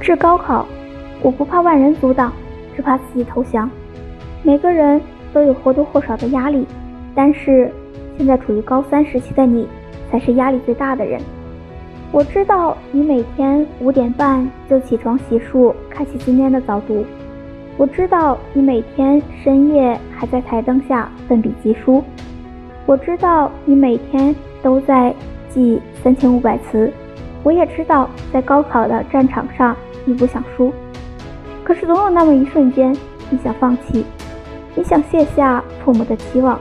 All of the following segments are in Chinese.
至高考，我不怕万人阻挡，只怕自己投降。每个人都有或多或少的压力，但是现在处于高三时期的你，才是压力最大的人。我知道你每天五点半就起床洗漱，开启今天的早读。我知道你每天深夜还在台灯下奋笔疾书。我知道你每天都在记三千五百词。我也知道在高考的战场上你不想输，可是总有那么一瞬间，你想放弃，你想卸下父母的期望，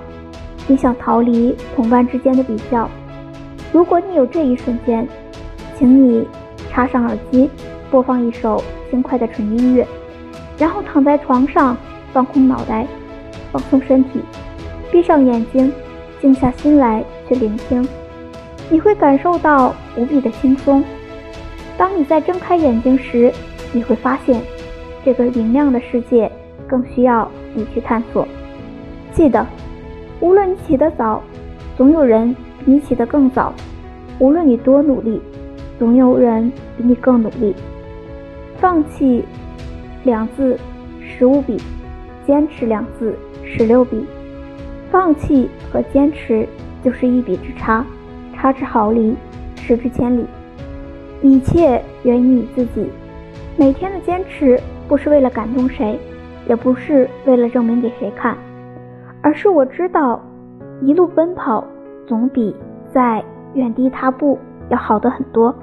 你想逃离同伴之间的比较。如果你有这一瞬间，请你插上耳机，播放一首轻快的纯音乐，然后躺在床上，放空脑袋，放松身体，闭上眼睛，静下心来去聆听。你会感受到无比的轻松。当你再睁开眼睛时，你会发现，这个明亮的世界更需要你去探索。记得，无论你起得早，总有人比你起得更早；无论你多努力，总有人比你更努力。放弃两字十五笔，坚持两字十六笔。放弃和坚持就是一笔之差。差之毫厘，失之千里。一切源于你自己。每天的坚持，不是为了感动谁，也不是为了证明给谁看，而是我知道，一路奔跑总比在原地踏步要好得很多。